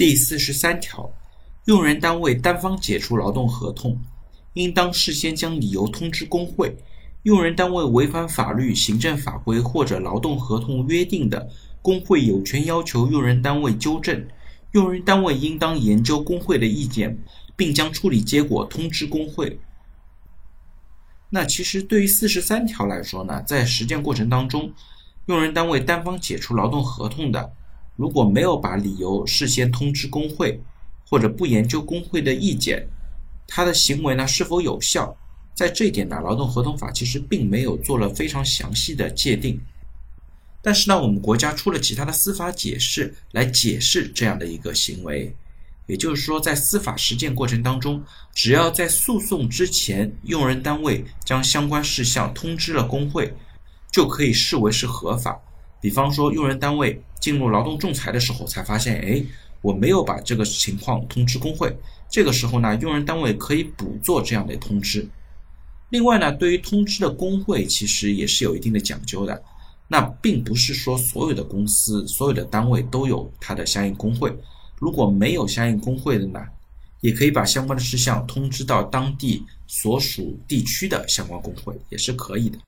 第四十三条，用人单位单方解除劳动合同，应当事先将理由通知工会。用人单位违反法律、行政法规或者劳动合同约定的，工会有权要求用人单位纠正。用人单位应当研究工会的意见，并将处理结果通知工会。那其实对于四十三条来说呢，在实践过程当中，用人单位单方解除劳动合同的。如果没有把理由事先通知工会，或者不研究工会的意见，他的行为呢是否有效？在这一点呢，劳动合同法其实并没有做了非常详细的界定。但是呢，我们国家出了其他的司法解释来解释这样的一个行为，也就是说，在司法实践过程当中，只要在诉讼之前，用人单位将相关事项通知了工会，就可以视为是合法。比方说，用人单位进入劳动仲裁的时候，才发现，哎，我没有把这个情况通知工会。这个时候呢，用人单位可以补做这样的通知。另外呢，对于通知的工会，其实也是有一定的讲究的。那并不是说所有的公司、所有的单位都有它的相应工会。如果没有相应工会的呢，也可以把相关的事项通知到当地所属地区的相关工会，也是可以的。